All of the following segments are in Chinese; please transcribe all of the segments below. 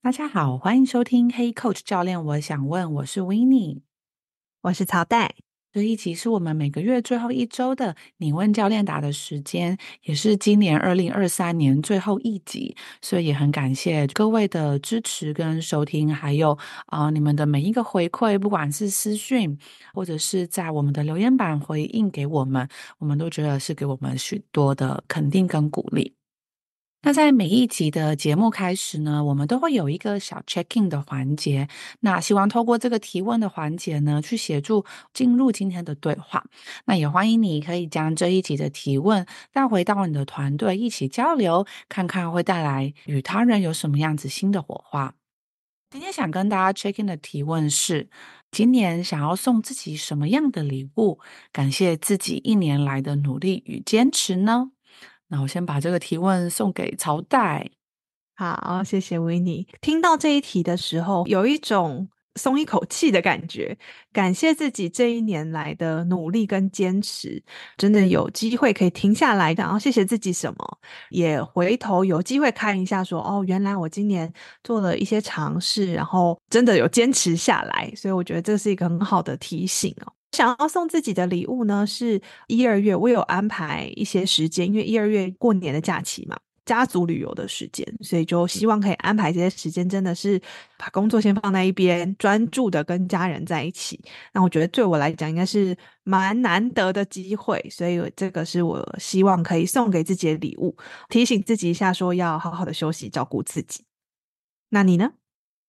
大家好，欢迎收听《Hey Coach 教练》，我想问，我是 Winnie，我是曹代。这一集是我们每个月最后一周的你问教练答的时间，也是今年二零二三年最后一集，所以也很感谢各位的支持跟收听，还有啊、你们的每一个回馈，不管是私讯或者是在我们的留言板回应给我们，我们都觉得是给我们许多的肯定跟鼓励。那在每一集的节目开始呢，我们都会有一个小 check-in 的环节。那希望透过这个提问的环节呢，去协助进入今天的对话。那也欢迎你可以将这一集的提问带回到你的团队一起交流，看看会带来与他人有什么样子新的火花。今天想跟大家 check-in 的提问是：今年想要送自己什么样的礼物，感谢自己一年来的努力与坚持呢？那我先把这个提问送给朝代。好，谢谢维尼。听到这一题的时候，有一种松一口气的感觉。感谢自己这一年来的努力跟坚持，真的有机会可以停下来，然后谢谢自己什么，也回头有机会看一下，说哦，原来我今年做了一些尝试，然后真的有坚持下来。所以我觉得这是一个很好的提醒哦。想要送自己的礼物呢，是一二月我有安排一些时间，因为一二月过年的假期嘛，家族旅游的时间，所以就希望可以安排这些时间，真的是把工作先放在一边，专注的跟家人在一起。那我觉得对我来讲应该是蛮难得的机会，所以这个是我希望可以送给自己的礼物，提醒自己一下，说要好好的休息，照顾自己。那你呢？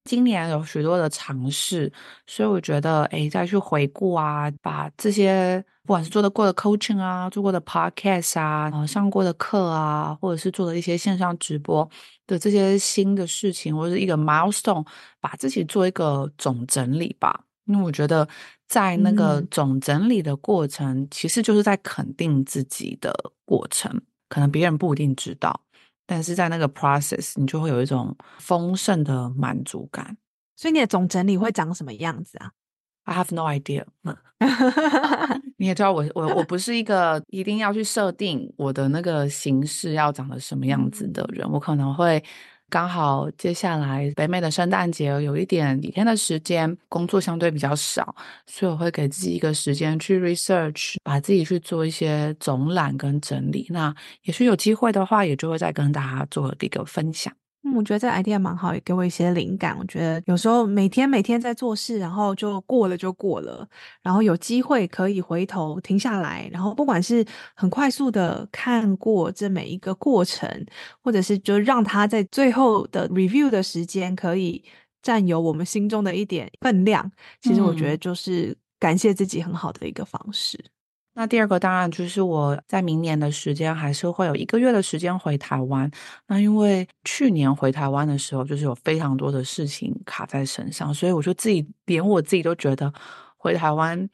今年有许多的尝试，所以我觉得，哎，再去回顾啊，把这些不管是做的过的 coaching 啊，做过的 podcast 啊，呃，上过的课啊，或者是做的一些线上直播的这些新的事情，或者是一个 milestone，把自己做一个总整理吧。因为我觉得，在那个总整理的过程，嗯，其实就是在肯定自己的过程，可能别人不一定知道。但是在那个 process，你就会有一种丰盛的满足感。所以你的总整理会长什么样子啊？I have no idea。你也知道我，我我我不是一个一定要去设定我的那个形式要长得什么样子的人，我可能会。刚好接下来北美的圣诞节有一点几天的时间，工作相对比较少，所以我会给自己一个时间去 research，把自己去做一些总览跟整理。那也许有机会的话，也就会再跟大家做一个分享。嗯，我觉得这 idea 蛮好，也给我一些灵感。我觉得有时候每天每天在做事，然后就过了就过了，然后有机会可以回头停下来，然后不管是很快速的看过这每一个过程，或者是就让他在最后的 review 的时间可以占有我们心中的一点分量。其实我觉得就是感谢自己很好的一个方式。那第二个当然就是我在明年的时间还是会有一个月的时间回台湾。那因为去年回台湾的时候，就是有非常多的事情卡在身上，所以我就自己连我自己都觉得回台湾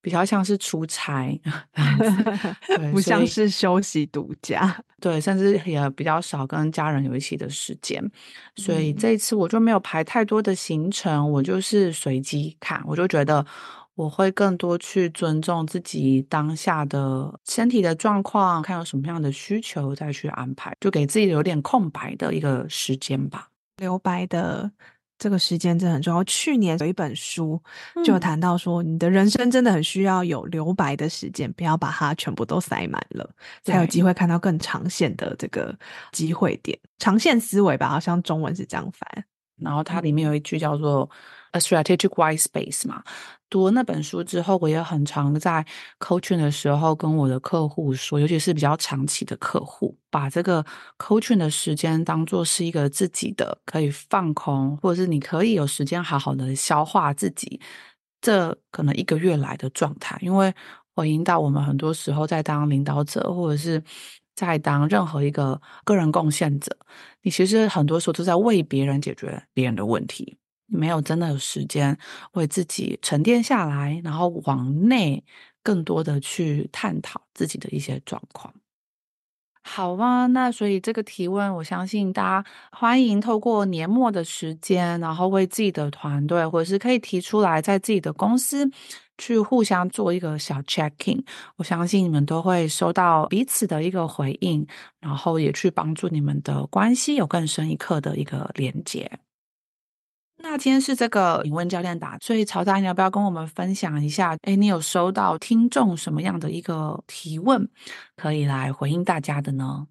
比较像是出差，不像是休息度假。对，甚至也比较少跟家人有一起的时间，所以这一次我就没有排太多的行程，我就是随机看，我就觉得。我会更多去尊重自己当下的身体的状况，看有什么样的需求再去安排，就给自己留点空白的一个时间吧。留白的这个时间真的很重要。去年有一本书就谈到说，你的人生真的很需要有留白的时间，不要把它全部都塞满了，才有机会看到更长线的这个机会点。长线思维吧，好像中文是这样翻。然后它里面有一句叫做。A Strategic White Space 嘛。读了那本书之后，我也很常在 coaching 的时候跟我的客户说，尤其是比较长期的客户，把这个 coaching 的时间当做是一个自己的可以放空，或者是你可以有时间好好的消化自己这可能一个月来的状态，因为我引导我们很多时候在当领导者，或者是在当任何一个个人贡献者，你其实很多时候都在为别人解决别人的问题。没有真的有时间为自己沉淀下来，然后往内更多的去探讨自己的一些状况。好啊，那所以这个提问，我相信大家欢迎透过年末的时间，然后为自己的团队，或者是可以提出来，在自己的公司去互相做一个小 checking。我相信你们都会收到彼此的一个回应，然后也去帮助你们的关系有更深一刻的一个连接。那今天是这个引问教练打，所以曹大，你要不要跟我们分享一下？哎，你有收到听众什么样的一个提问，可以来回应大家的呢？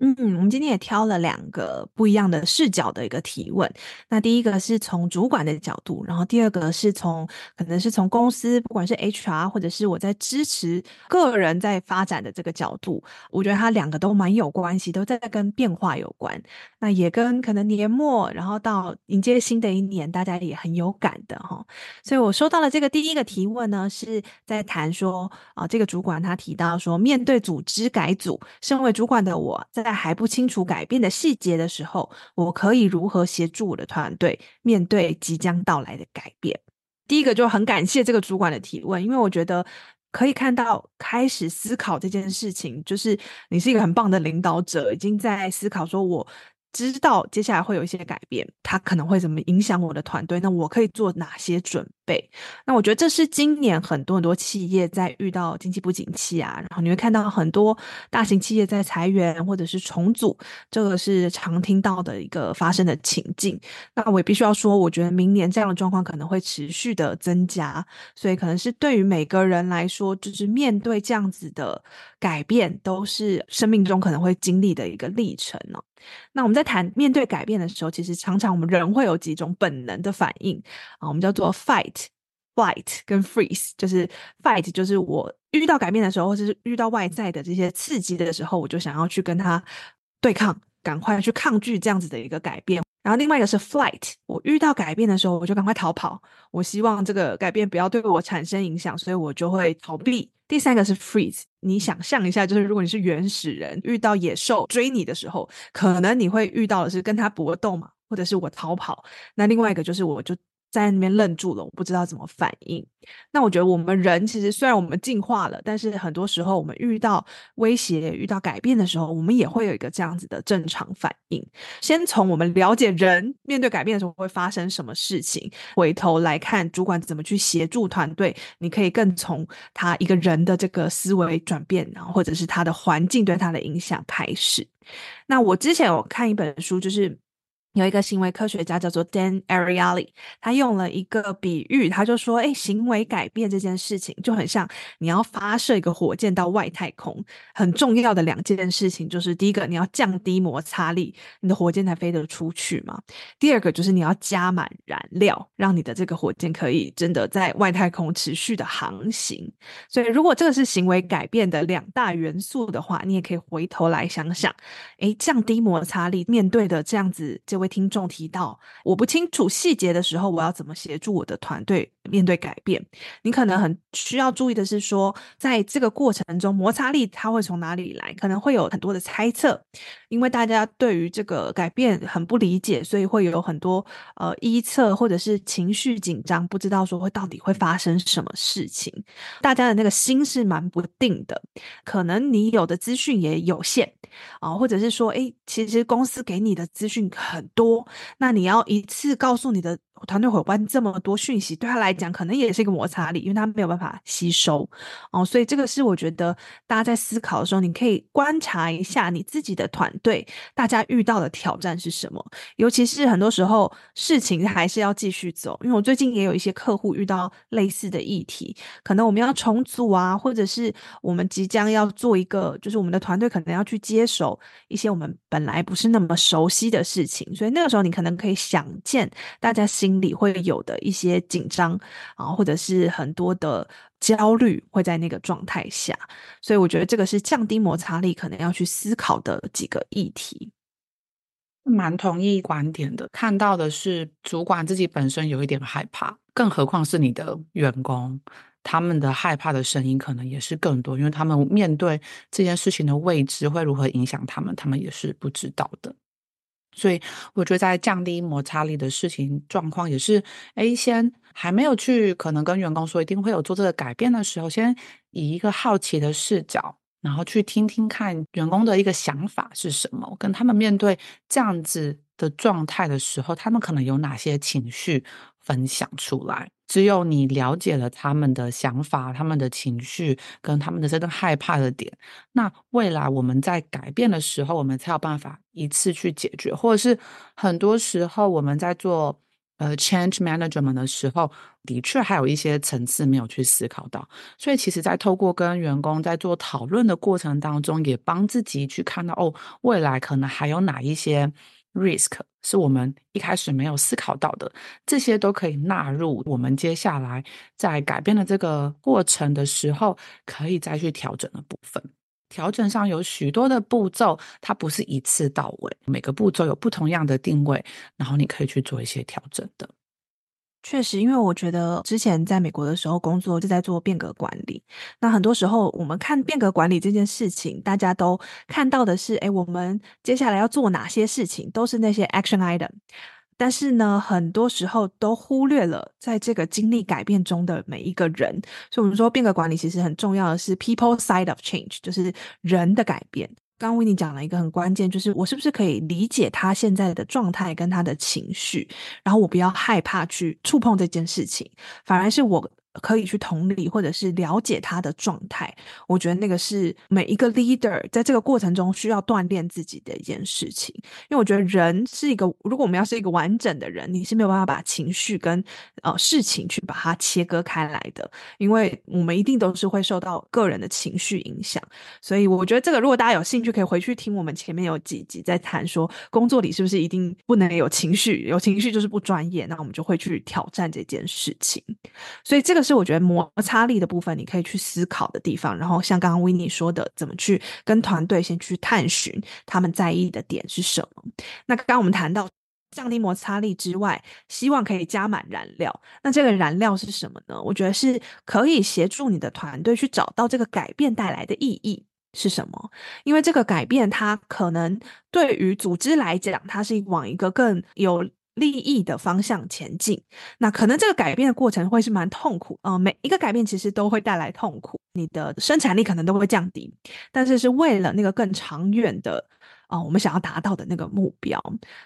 嗯，我们今天也挑了两个不一样的视角的一个提问。那第一个是从主管的角度，然后第二个是从可能是从公司，不管是 HR 或者是我在支持个人在发展的这个角度，我觉得它两个都蛮有关系，都在跟变化有关。那也跟可能年末，然后到迎接新的一年，大家也很有感的哈。所以我收到了这个第一个提问呢，是在谈说啊，这个主管他提到说，面对组织改组，身为主管的我在。在还不清楚改变的细节的时候，我可以如何协助我的团队面对即将到来的改变？第一个就很感谢这个主管的提问，因为我觉得可以看到开始思考这件事情，就是你是一个很棒的领导者，已经在思考说我。知道接下来会有一些改变，它可能会怎么影响我的团队？那我可以做哪些准备？那我觉得这是今年很多很多企业在遇到经济不景气啊，然后你会看到很多大型企业在裁员或者是重组，这个是常听到的一个发生的情境。那我也必须要说，我觉得明年这样的状况可能会持续的增加，所以可能是对于每个人来说，就是面对这样子的改变，都是生命中可能会经历的一个历程呢。那我们在谈面对改变的时候，其实常常我们人会有几种本能的反应啊，我们叫做 fight、flight 跟 freeze。就是 fight，就是我遇到改变的时候，或者是遇到外在的这些刺激的时候，我就想要去跟他对抗，赶快去抗拒这样子的一个改变。然后另外一个是 flight，我遇到改变的时候，我就赶快逃跑，我希望这个改变不要对我产生影响，所以我就会逃避。第三个是 freeze，你想象一下，就是如果你是原始人，遇到野兽追你的时候，可能你会遇到的是跟他搏斗嘛，或者是我逃跑。那另外一个就是我就。在那边愣住了，我不知道怎么反应。那我觉得我们人其实虽然我们进化了，但是很多时候我们遇到威胁、遇到改变的时候，我们也会有一个这样子的正常反应。先从我们了解人面对改变的时候会发生什么事情，回头来看主管怎么去协助团队，你可以更从他一个人的这个思维转变，然后或者是他的环境对他的影响开始。那我之前有看一本书，就是。有一个行为科学家叫做 Dan Ariely，他用了一个比喻，他就说：“诶，行为改变这件事情就很像你要发射一个火箭到外太空，很重要的两件事情就是，第一个你要降低摩擦力，你的火箭才飞得出去嘛；第二个就是你要加满燃料，让你的这个火箭可以真的在外太空持续的航行。所以，如果这个是行为改变的两大元素的话，你也可以回头来想想，诶，降低摩擦力面对的这样子这位。听众提到，我不清楚细节的时候，我要怎么协助我的团队面对改变？你可能很需要注意的是说，在这个过程中，摩擦力它会从哪里来？可能会有很多的猜测，因为大家对于这个改变很不理解，所以会有很多呃臆测或者是情绪紧张，不知道说会到底会发生什么事情。大家的那个心是蛮不定的，可能你有的资讯也有限啊、呃，或者是说，诶，其实公司给你的资讯很多，那你要一次告诉你的。团队伙伴这么多讯息，对他来讲可能也是一个摩擦力，因为他没有办法吸收哦。所以这个是我觉得大家在思考的时候，你可以观察一下你自己的团队，大家遇到的挑战是什么。尤其是很多时候事情还是要继续走，因为我最近也有一些客户遇到类似的议题，可能我们要重组啊，或者是我们即将要做一个，就是我们的团队可能要去接手一些我们本来不是那么熟悉的事情，所以那个时候你可能可以想见大家心。心里会有的一些紧张啊，或者是很多的焦虑会在那个状态下，所以我觉得这个是降低摩擦力可能要去思考的几个议题。蛮同意观点的，看到的是主管自己本身有一点害怕，更何况是你的员工，他们的害怕的声音可能也是更多，因为他们面对这件事情的未知会如何影响他们，他们也是不知道的。所以我觉得在降低摩擦力的事情状况也是，哎，先还没有去可能跟员工说一定会有做这个改变的时候，先以一个好奇的视角。然后去听听看员工的一个想法是什么，跟他们面对这样子的状态的时候，他们可能有哪些情绪分享出来。只有你了解了他们的想法、他们的情绪跟他们的这个害怕的点，那未来我们在改变的时候，我们才有办法一次去解决，或者是很多时候我们在做。呃，change management 的时候，的确还有一些层次没有去思考到，所以其实，在透过跟员工在做讨论的过程当中，也帮自己去看到哦，未来可能还有哪一些 risk 是我们一开始没有思考到的，这些都可以纳入我们接下来在改变的这个过程的时候，可以再去调整的部分。调整上有许多的步骤，它不是一次到位，每个步骤有不同样的定位，然后你可以去做一些调整的。确实，因为我觉得之前在美国的时候工作就在做变革管理，那很多时候我们看变革管理这件事情，大家都看到的是，哎，我们接下来要做哪些事情，都是那些 action item。但是呢，很多时候都忽略了在这个经历改变中的每一个人。所以，我们说变革管理其实很重要的是 people side of change，就是人的改变。刚为你讲了一个很关键，就是我是不是可以理解他现在的状态跟他的情绪，然后我不要害怕去触碰这件事情，反而是我。可以去同理或者是了解他的状态，我觉得那个是每一个 leader 在这个过程中需要锻炼自己的一件事情。因为我觉得人是一个，如果我们要是一个完整的人，你是没有办法把情绪跟呃事情去把它切割开来的，因为我们一定都是会受到个人的情绪影响。所以我觉得这个，如果大家有兴趣，可以回去听我们前面有几集在谈说，工作里是不是一定不能有情绪，有情绪就是不专业，那我们就会去挑战这件事情。所以这个是我觉得摩擦力的部分，你可以去思考的地方。然后像刚刚 Winnie 说的，怎么去跟团队先去探寻他们在意的点是什么？那刚刚我们谈到降低摩擦力之外，希望可以加满燃料。那这个燃料是什么呢？我觉得是可以协助你的团队去找到这个改变带来的意义是什么。因为这个改变，它可能对于组织来讲，它是往一个更有利益的方向前进，那可能这个改变的过程会是蛮痛苦，呃，每一个改变其实都会带来痛苦，你的生产力可能都会降低，但是是为了那个更长远的。啊、我们想要达到的那个目标，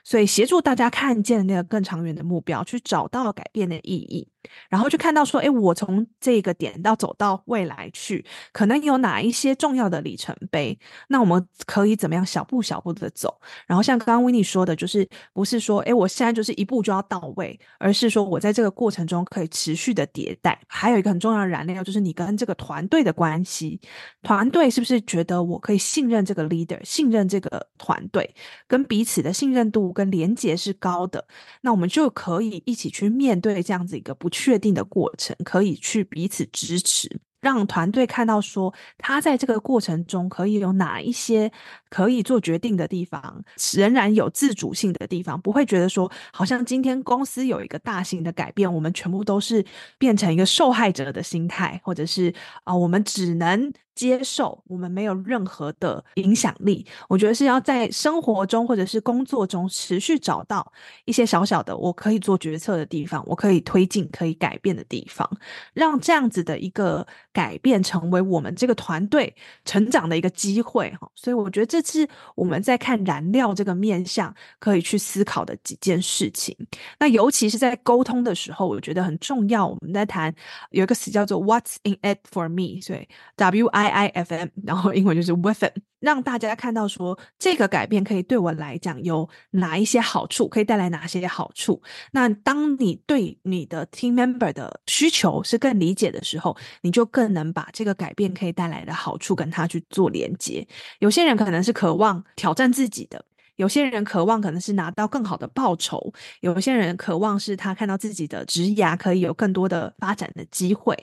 所以协助大家看见那个更长远的目标，去找到改变的意义，然后就看到说，哎，我从这个点到走到未来去，可能有哪一些重要的里程碑？那我们可以怎么样小步小步的走？然后像刚刚 Winnie 说的，就是不是说，哎，我现在就是一步就要到位，而是说我在这个过程中可以持续的迭代。还有一个很重要的燃料，就是你跟这个团队的关系，团队是不是觉得我可以信任这个 leader，信任这个？团队跟彼此的信任度跟连结是高的，那我们就可以一起去面对这样子一个不确定的过程，可以去彼此支持。让团队看到说，他在这个过程中可以有哪一些可以做决定的地方，仍然有自主性的地方，不会觉得说，好像今天公司有一个大型的改变，我们全部都是变成一个受害者的心态，或者是啊、我们只能。接受我们没有任何的影响力，我觉得是要在生活中或者是工作中持续找到一些小小的我可以做决策的地方，我可以推进、可以改变的地方，让这样子的一个改变成为我们这个团队成长的一个机会哈。所以我觉得这是我们在看燃料这个面向可以去思考的几件事情。那尤其是在沟通的时候，我觉得很重要。我们在谈有一个词叫做 “What's in it for me”，所以 W I。I I F M，然后英文就是 with it，让大家看到说这个改变可以对我来讲有哪一些好处，可以带来哪些好处。那当你对你的 team member 的需求是更理解的时候，你就更能把这个改变可以带来的好处跟他去做连接。有些人可能是渴望挑战自己的。有些人渴望可能是拿到更好的报酬，有些人渴望是他看到自己的职涯可以有更多的发展的机会。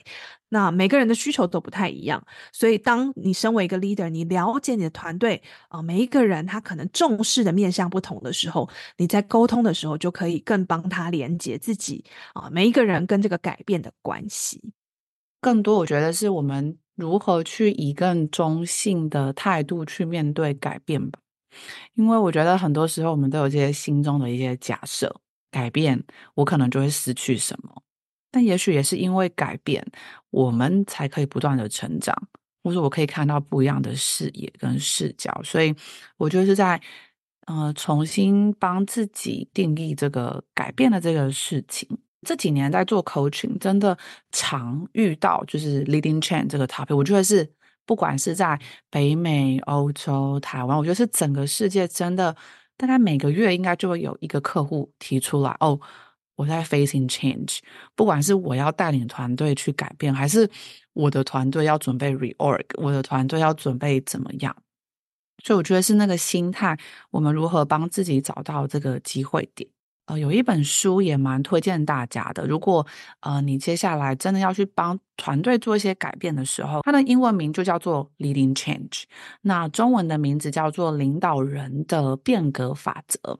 那每个人的需求都不太一样，所以当你身为一个 leader，你了解你的团队啊、每一个人他可能重视的面向不同的时候，你在沟通的时候就可以更帮他连接自己啊、每一个人跟这个改变的关系。更多，我觉得是我们如何去以更中性的态度去面对改变吧。因为我觉得很多时候我们都有这些心中的一些假设，改变我可能就会失去什么。但也许也是因为改变，我们才可以不断的成长，或者我可以看到不一样的视野跟视角。所以我觉得是在呃重新帮自己定义这个改变的这个事情。这几年在做 coaching，真的常遇到就是 leading change 这个 topic。我觉得是不管是在北美、欧洲、台湾，我觉得是整个世界真的大概每个月应该就会有一个客户提出来哦，我在 facing change。不管是我要带领团队去改变，还是我的团队要准备 reorg，我的团队要准备怎么样？所以我觉得是那个心态，我们如何帮自己找到这个机会点。呃，有一本书也蛮推荐大家的。如果呃你接下来真的要去帮团队做一些改变的时候，它的英文名就叫做 Leading Change，那中文的名字叫做领导人的变革法则。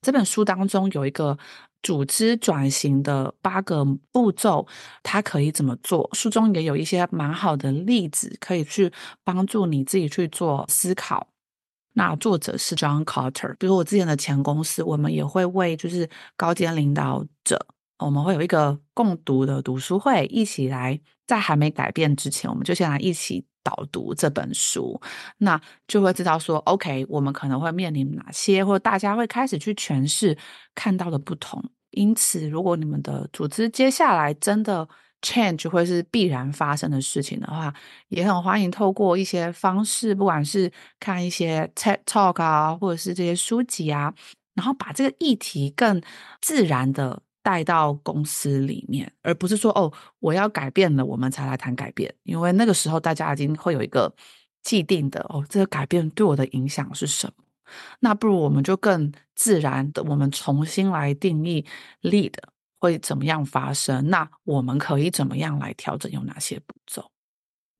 这本书当中有一个组织转型的八个步骤，它可以怎么做？书中也有一些蛮好的例子，可以去帮助你自己去做思考。那作者是 John Carter，比如我之前的前公司，我们也会为就是高阶领导者，我们会有一个共读的读书会，一起来在还没改变之前，我们就先来一起导读这本书，那就会知道说，OK，我们可能会面临哪些，或者大家会开始去诠释看到的不同。因此，如果你们的组织接下来真的，change 会是必然发生的事情的话，也很欢迎透过一些方式，不管是看一些 TED Talk 啊，或者是这些书籍啊，然后把这个议题更自然的带到公司里面，而不是说哦，我要改变了，我们才来谈改变，因为那个时候大家已经会有一个既定的哦，这个改变对我的影响是什么？那不如我们就更自然的，我们重新来定义 lead。会怎么样发生？那我们可以怎么样来调整？有哪些步骤？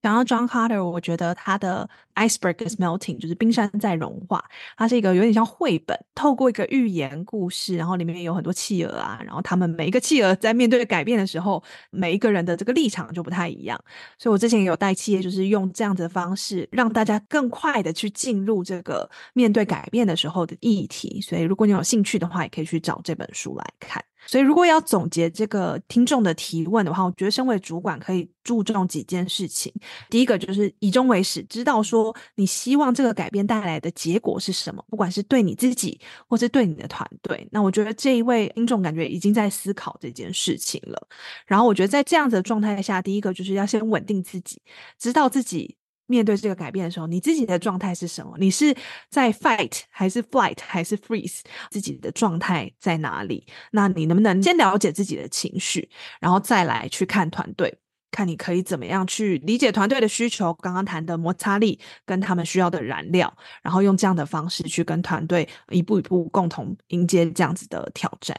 讲到 John Carter，我觉得他的 Iceberg is melting，就是冰山在融化。它是一个有点像绘本，透过一个寓言故事，然后里面有很多企鹅啊，然后他们每一个企鹅在面对改变的时候，每一个人的这个立场就不太一样。所以我之前有带企业，就是用这样子的方式，让大家更快的去进入这个面对改变的时候的议题。所以如果你有兴趣的话，也可以去找这本书来看。所以，如果要总结这个听众的提问的话，我觉得身为主管可以注重几件事情。第一个就是以终为始，知道说你希望这个改变带来的结果是什么，不管是对你自己，或是对你的团队。那我觉得这一位听众感觉已经在思考这件事情了。然后，我觉得在这样子的状态下，第一个就是要先稳定自己，知道自己。面对这个改变的时候，你自己的状态是什么？你是在 fight 还是 flight 还是 freeze？自己的状态在哪里？那你能不能先了解自己的情绪，然后再来去看团队，看你可以怎么样去理解团队的需求？刚刚谈的摩擦力跟他们需要的燃料，然后用这样的方式去跟团队一步一步共同迎接这样子的挑战。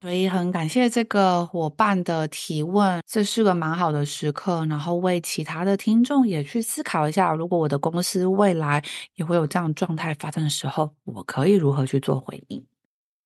所以很感谢这个伙伴的提问，这是个蛮好的时刻，然后为其他的听众也去思考一下，如果我的公司未来也会有这样状态发生的时候，我可以如何去做回应。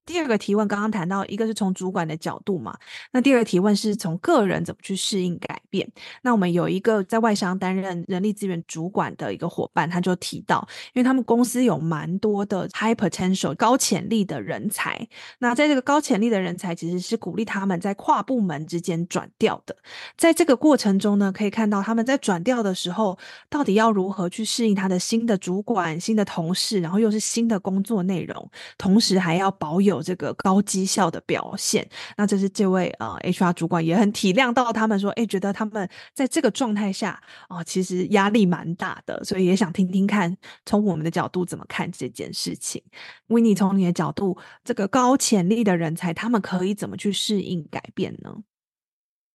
第二个提问刚刚谈到，一个是从主管的角度嘛，那第二个提问是从个人怎么去适应改变。那我们有一个在外商担任人力资源主管的一个伙伴，他就提到，因为他们公司有蛮多的 high potential 高潜力的人才，那在这个高潜力的人才其实是鼓励他们在跨部门之间转调的。在这个过程中呢，可以看到他们在转调的时候，到底要如何去适应他的新的主管、新的同事，然后又是新的工作内容，同时还要保有。有这个高绩效的表现，那这是这位呃 HR 主管也很体谅到他们说，哎，觉得他们在这个状态下啊、其实压力蛮大的，所以也想听听看从我们的角度怎么看这件事情。Winnie，从你的角度，这个高潜力的人才，他们可以怎么去适应改变呢？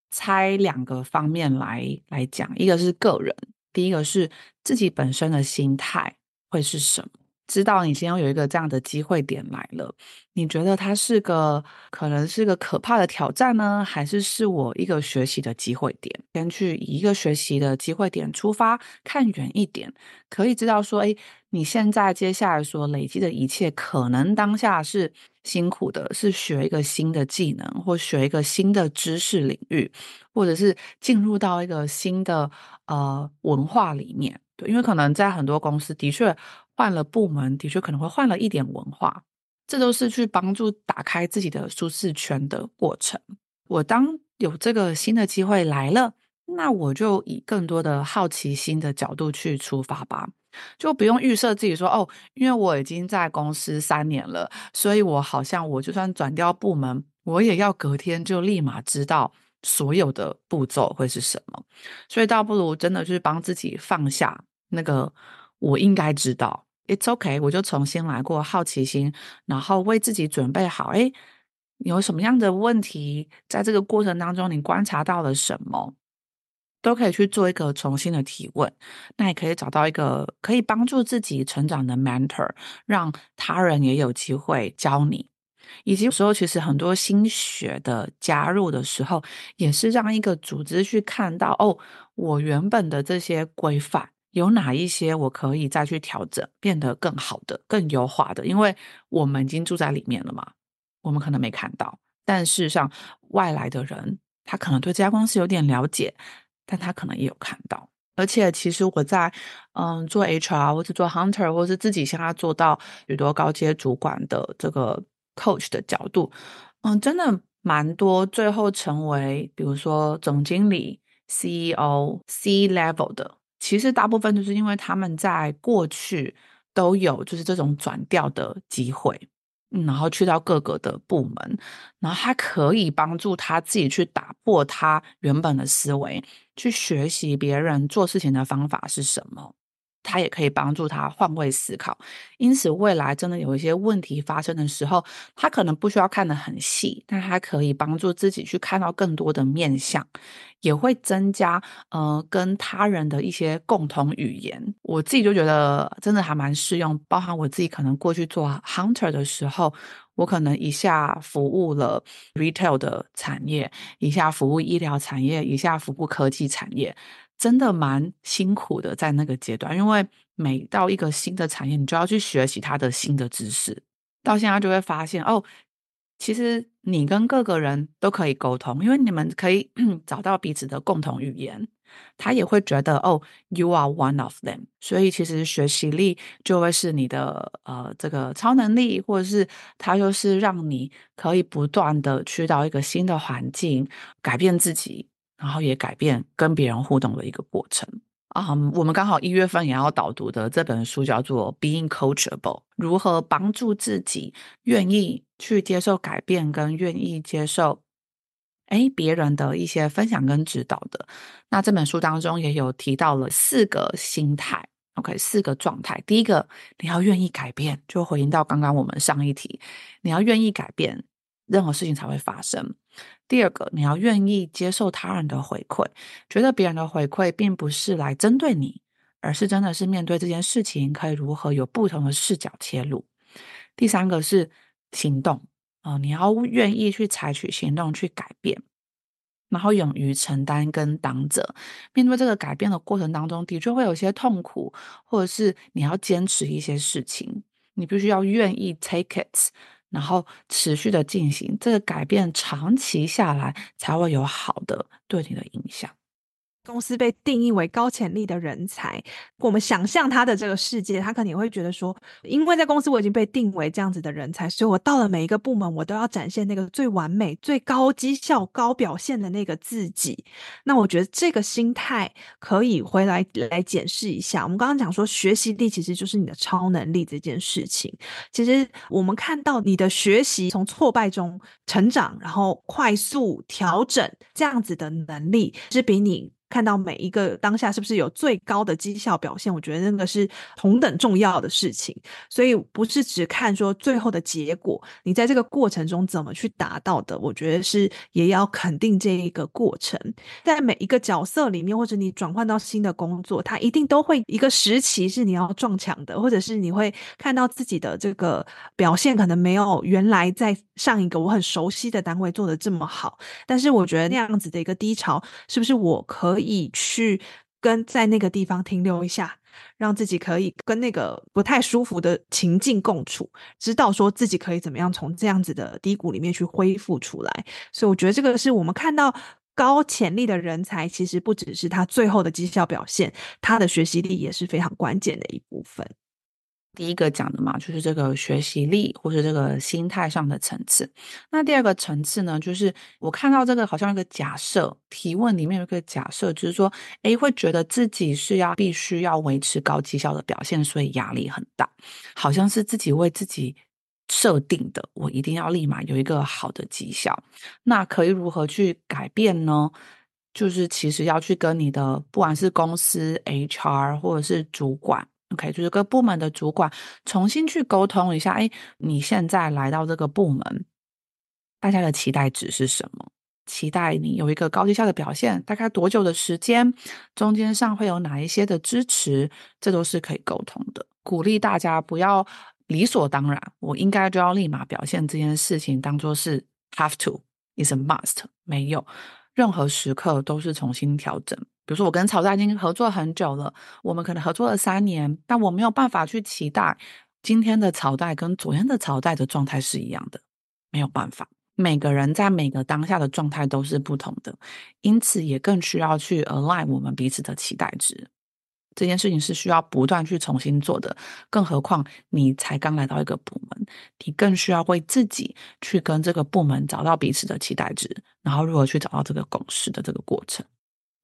拆两个方面来来讲，一个是个人，第一个是自己本身的心态会是什么。知道你今天有一个这样的机会点来了，你觉得它是个可能是个可怕的挑战呢，还是是我一个学习的机会点？先去以一个学习的机会点出发，看远一点，可以知道说，哎，你现在接下来所累积的一切，可能当下是辛苦的，是学一个新的技能，或学一个新的知识领域，或者是进入到一个新的呃文化里面。对，因为可能在很多公司的确。换了部门，的确可能会换了一点文化，这都是去帮助打开自己的舒适圈的过程。我当有这个新的机会来了，那我就以更多的好奇心的角度去出发吧，就不用预设自己说哦，因为我已经在公司三年了，所以我好像我就算转掉部门，我也要隔天就立马知道所有的步骤会是什么。所以倒不如真的去帮自己放下那个我应该知道。It's okay，我就重新来过，好奇心，然后为自己准备好。哎，有什么样的问题，在这个过程当中，你观察到了什么，都可以去做一个重新的提问。那也可以找到一个可以帮助自己成长的 mentor，让他人也有机会教你。以及有时候，其实很多新血的加入的时候，也是让一个组织去看到，哦，我原本的这些规范。有哪一些我可以再去调整，变得更好的、更优化的？因为我们已经住在里面了嘛，我们可能没看到。但事实上，外来的人他可能对这家公司有点了解，但他可能也有看到。而且，其实我在嗯做 HR 或者做 Hunter，或是自己现在做到许多高阶主管的这个 Coach 的角度，嗯，真的蛮多。最后成为比如说总经理、CEO、C level 的。其实大部分就是因为他们在过去都有就是这种转调的机会，嗯，然后去到各个的部门，然后他可以帮助他自己去打破他原本的思维，去学习别人做事情的方法是什么。他也可以帮助他换位思考，因此未来真的有一些问题发生的时候，他可能不需要看得很细，但他可以帮助自己去看到更多的面向，也会增加呃跟他人的一些共同语言。我自己就觉得真的还蛮适用，包含我自己可能过去做 hunter 的时候，我可能一下服务了 retail 的产业，一下服务医疗产业，一下服务科技产业。真的蛮辛苦的，在那个阶段，因为每到一个新的产业，你就要去学习它的新的知识。到现在就会发现，哦，其实你跟各个人都可以沟通，因为你们可以 找到彼此的共同语言。他也会觉得，哦，you are one of them。所以其实学习力就会是你的呃这个超能力，或者是它就是让你可以不断的去到一个新的环境，改变自己。然后也改变跟别人互动的一个过程啊我们刚好一月份也要导读的这本书叫做《Being Coachable》，如何帮助自己愿意去接受改变，跟愿意接受哎别人的一些分享跟指导的。那这本书当中也有提到了四个心态，OK，四个状态。第一个，你要愿意改变，就回应到刚刚我们上一题，你要愿意改变，任何事情才会发生。第二个，你要愿意接受他人的回馈，觉得别人的回馈并不是来针对你，而是真的是面对这件事情可以如何有不同的视角切入。第三个是行动啊、你要愿意去采取行动去改变，然后勇于承担跟当责。面对这个改变的过程当中，的确会有些痛苦，或者是你要坚持一些事情，你必须要愿意 take it。然后持续的进行这个改变，长期下来才会有好的对你的影响。公司被定义为高潜力的人才，我们想象他的这个世界，他可能也会觉得说，因为在公司我已经被定为这样子的人才，所以我到了每一个部门，我都要展现那个最完美、最高绩效、高表现的那个自己。那我觉得这个心态可以回来来检视一下。我们刚刚讲说，学习力其实就是你的超能力这件事情。其实我们看到你的学习从挫败中成长，然后快速调整这样子的能力，是比你。看到每一个当下是不是有最高的绩效表现，我觉得那个是同等重要的事情。所以不是只看说最后的结果，你在这个过程中怎么去达到的，我觉得是也要肯定这一个过程。在每一个角色里面，或者你转换到新的工作，它一定都会一个时期是你要撞墙的，或者是你会看到自己的这个表现可能没有原来在上一个我很熟悉的单位做的这么好。但是我觉得那样子的一个低潮，是不是我可可以去跟在那个地方停留一下，让自己可以跟那个不太舒服的情境共处，知道说自己可以怎么样从这样子的低谷里面去恢复出来。所以我觉得这个是我们看到高潜力的人才，其实不只是他最后的绩效表现，他的学习力也是非常关键的一部分。第一个讲的嘛，就是这个学习力或是这个心态上的层次。那第二个层次呢，就是我看到这个好像一个假设提问里面有一个假设，就是说，诶，会觉得自己是要必须要维持高绩效的表现，所以压力很大，好像是自己为自己设定的，我一定要立马有一个好的绩效。那可以如何去改变呢？就是其实要去跟你的不管是公司 HR 或者是主管。OK，就是各部门的主管重新去沟通一下，哎，你现在来到这个部门，大家的期待值是什么？期待你有一个高绩效的表现，大概多久的时间？中间上会有哪一些的支持？这都是可以沟通的。鼓励大家不要理所当然，我应该就要立马表现这件事情，当做是 have to is a must，没有，任何时刻都是重新调整。比如说，我跟曹代已经合作很久了，我们可能合作了三年，但我没有办法去期待今天的曹代跟昨天的曹代的状态是一样的，没有办法。每个人在每个当下的状态都是不同的，因此也更需要去 align 我们彼此的期待值。这件事情是需要不断去重新做的，更何况你才刚来到一个部门，你更需要为自己去跟这个部门找到彼此的期待值，然后如何去找到这个共识的这个过程。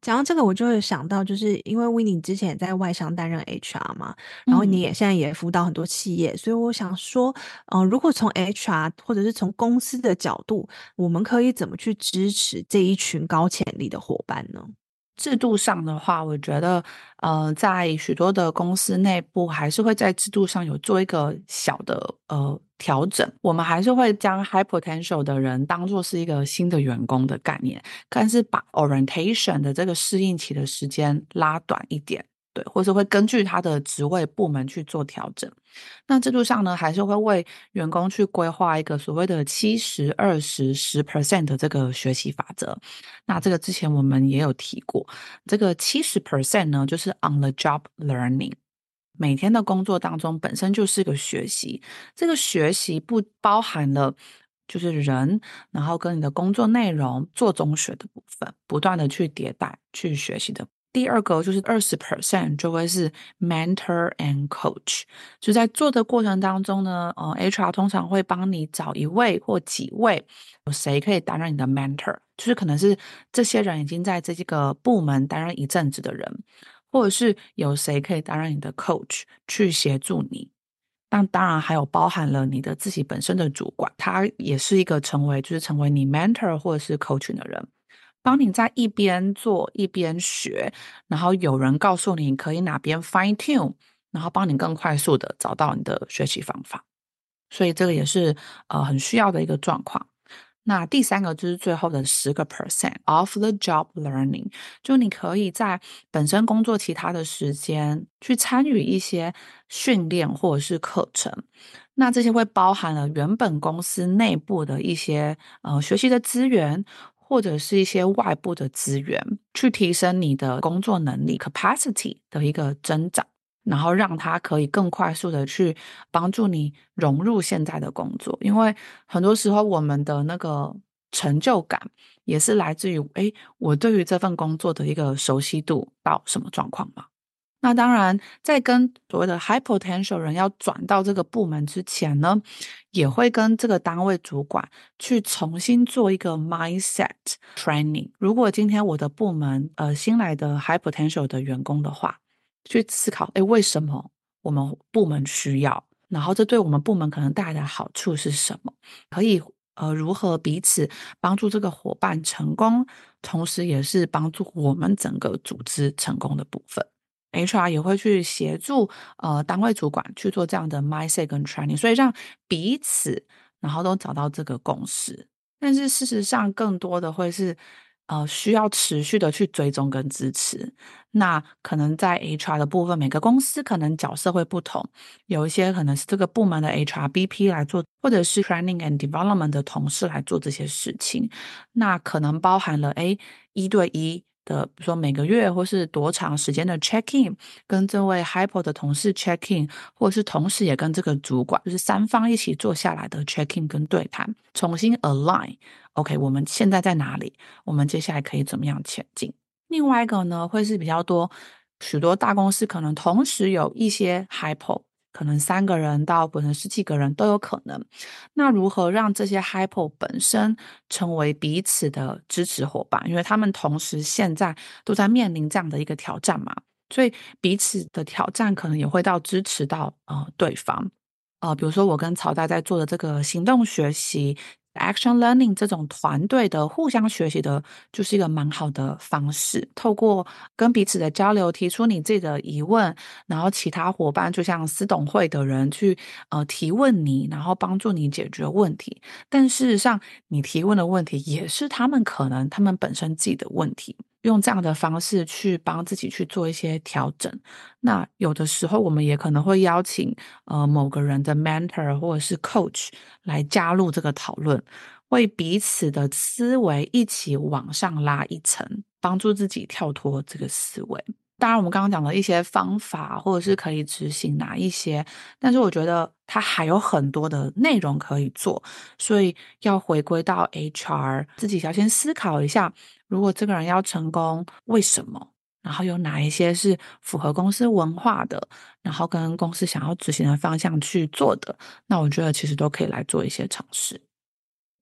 讲到这个，我就会想到，就是因为 Winnie 之前也在外商担任 HR 嘛，然后你也现在也辅导很多企业，嗯、所以我想说，嗯、呃，如果从 HR 或者是从公司的角度，我们可以怎么去支持这一群高潜力的伙伴呢？制度上的话，我觉得，呃，在许多的公司内部，还是会在制度上有做一个小的呃调整。我们还是会将 high potential 的人当做是一个新的员工的概念，但是把 orientation 的这个适应期的时间拉短一点。对，或是会根据他的职位部门去做调整。那制度上呢，还是会为员工去规划一个所谓的七十二十十 percent 的这个学习法则。那这个之前我们也有提过，这个七十 percent 呢，就是 on the job learning，每天的工作当中本身就是个学习。这个学习不包含了就是人，然后跟你的工作内容做中学的部分，不断的去迭代去学习的。第二个就是二十 percent 就会是 mentor and coach，就在做的过程当中呢，呃，HR 通常会帮你找一位或几位，有谁可以担任你的 mentor，就是可能是这些人已经在这个部门担任一阵子的人，或者是有谁可以担任你的 coach 去协助你。但当然还有包含了你的自己本身的主管，他也是一个成为就是成为你 mentor 或者是 coach 的人。帮你在一边做一边学，然后有人告诉你可以哪边 fine tune，然后帮你更快速的找到你的学习方法，所以这个也是呃很需要的一个状况。那第三个就是最后的十个 percent of the job learning，就你可以在本身工作其他的时间去参与一些训练或者是课程，那这些会包含了原本公司内部的一些呃学习的资源。或者是一些外部的资源，去提升你的工作能力 capacity 的一个增长，然后让它可以更快速的去帮助你融入现在的工作。因为很多时候我们的那个成就感也是来自于，哎，我对于这份工作的一个熟悉度到什么状况嘛。那当然，在跟所谓的 high potential 人要转到这个部门之前呢，也会跟这个单位主管去重新做一个 mindset training。如果今天我的部门呃新来的 high potential 的员工的话，去思考，诶，为什么我们部门需要？然后这对我们部门可能带来的好处是什么？可以呃，如何彼此帮助这个伙伴成功，同时也是帮助我们整个组织成功的部分。HR 也会去协助呃单位主管去做这样的 mindset 跟 training，所以让彼此然后都找到这个共识。但是事实上，更多的会是。呃，需要持续的去追踪跟支持。那可能在 HR 的部分，每个公司可能角色会不同，有一些可能是这个部门的 HRBP 来做，或者是 Training and Development 的同事来做这些事情。那可能包含了诶一对一。的，比如说每个月或是多长时间的 check in，跟这位 hyper 的同事 check in，或者是同时也跟这个主管，就是三方一起坐下来的 check in 跟对谈，重新 align。OK，我们现在在哪里？我们接下来可以怎么样前进？另外一个呢，会是比较多，许多大公司可能同时有一些 hyper。可能三个人到可能十几个人都有可能。那如何让这些 hyper 本身成为彼此的支持伙伴？因为他们同时现在都在面临这样的一个挑战嘛，所以彼此的挑战可能也会到支持到呃对方。呃，比如说我跟曹大在做的这个行动学习。Action Learning 这种团队的互相学习的，就是一个蛮好的方式。透过跟彼此的交流，提出你自己的疑问，然后其他伙伴就像私董会的人去呃提问你，然后帮助你解决问题。但事实上，你提问的问题也是他们可能他们本身自己的问题。用这样的方式去帮自己去做一些调整。那有的时候，我们也可能会邀请呃某个人的 mentor 或者是 coach 来加入这个讨论，为彼此的思维一起往上拉一层，帮助自己跳脱这个思维。当然，我们刚刚讲的一些方法，或者是可以执行哪一些，但是我觉得它还有很多的内容可以做，所以要回归到 HR，自己要先思考一下。如果这个人要成功，为什么？然后有哪一些是符合公司文化的，然后跟公司想要执行的方向去做的，那我觉得其实都可以来做一些尝试。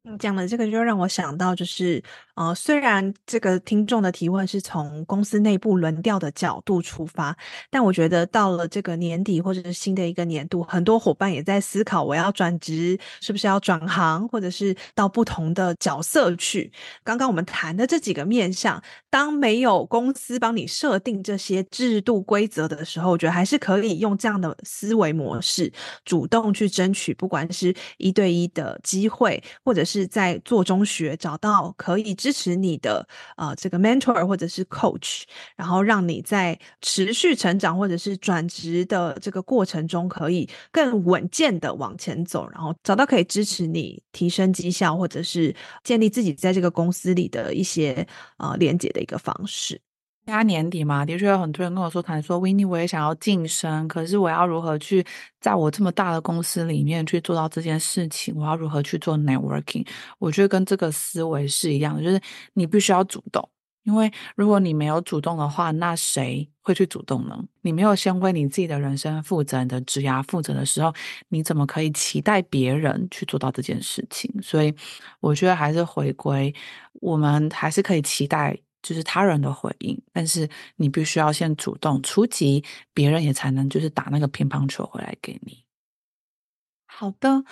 你讲的这个就让我想到，就是呃，虽然这个听众的提问是从公司内部轮调的角度出发，但我觉得到了这个年底或者是新的一个年度，很多伙伴也在思考，我要转职是不是要转行，或者是到不同的角色去。刚刚我们谈的这几个面向，当没有公司帮你设定这些制度规则的时候，我觉得还是可以用这样的思维模式，主动去争取，不管是一对一的机会，或者是。在做中学找到可以支持你的呃这个 mentor 或者是 coach，然后让你在持续成长或者是转职的这个过程中可以更稳健的往前走，然后找到可以支持你提升绩效或者是建立自己在这个公司里的一些呃连接的一个方式。现在年底嘛，的确有很多人跟我说，谈说 Winnie，我也想要晋升，可是我要如何去在我这么大的公司里面去做到这件事情？我要如何去做 networking？我觉得跟这个思维是一样的，就是你必须要主动，因为如果你没有主动的话，那谁会去主动呢？你没有先为你自己的人生负责、你的职涯负责的时候，你怎么可以期待别人去做到这件事情？所以我觉得还是回归，我们还是可以期待。就是他人的回应，但是你必须要先主动出击，别人也才能就是打那个乒乓球回来给你。好的，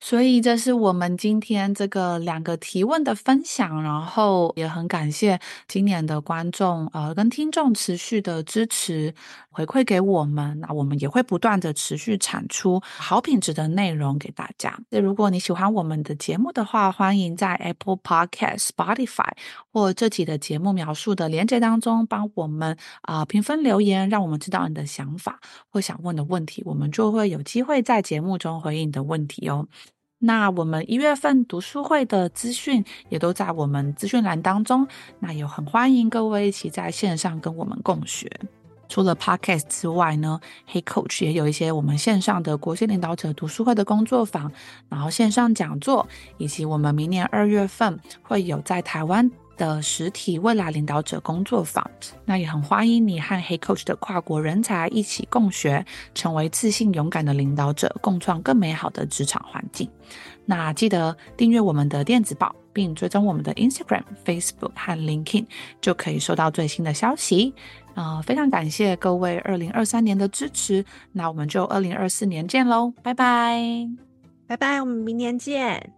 所以这是我们今天这个两个提问的分享，然后也很感谢今年的观众呃跟听众持续的支持回馈给我们，那我们也会不断的持续产出好品质的内容给大家。那如果你喜欢我们的节目的话，欢迎在 Apple Podcast、Spotify 或这期的节目描述的连接当中帮我们啊、评分留言，让我们知道你的想法或想问的问题，我们就会有机会在节目中回应的问题哦，那我们一月份读书会的资讯也都在我们资讯栏当中，那也很欢迎各位一起在线上跟我们共学。除了 Podcast 之外呢，Hey Coach 也有一些我们线上的国际领导者读书会的工作坊，然后线上讲座，以及我们明年二月份会有在台湾。的实体未来领导者工作坊，那也很欢迎你和 Hey Coach 的跨国人才一起共学，成为自信勇敢的领导者，共创更美好的职场环境。那记得订阅我们的电子报，并追踪我们的 Instagram、Facebook 和 LinkedIn，就可以收到最新的消息。呃，非常感谢各位二零二三年的支持，那我们就二零二四年见喽，拜拜，拜拜，我们明年见。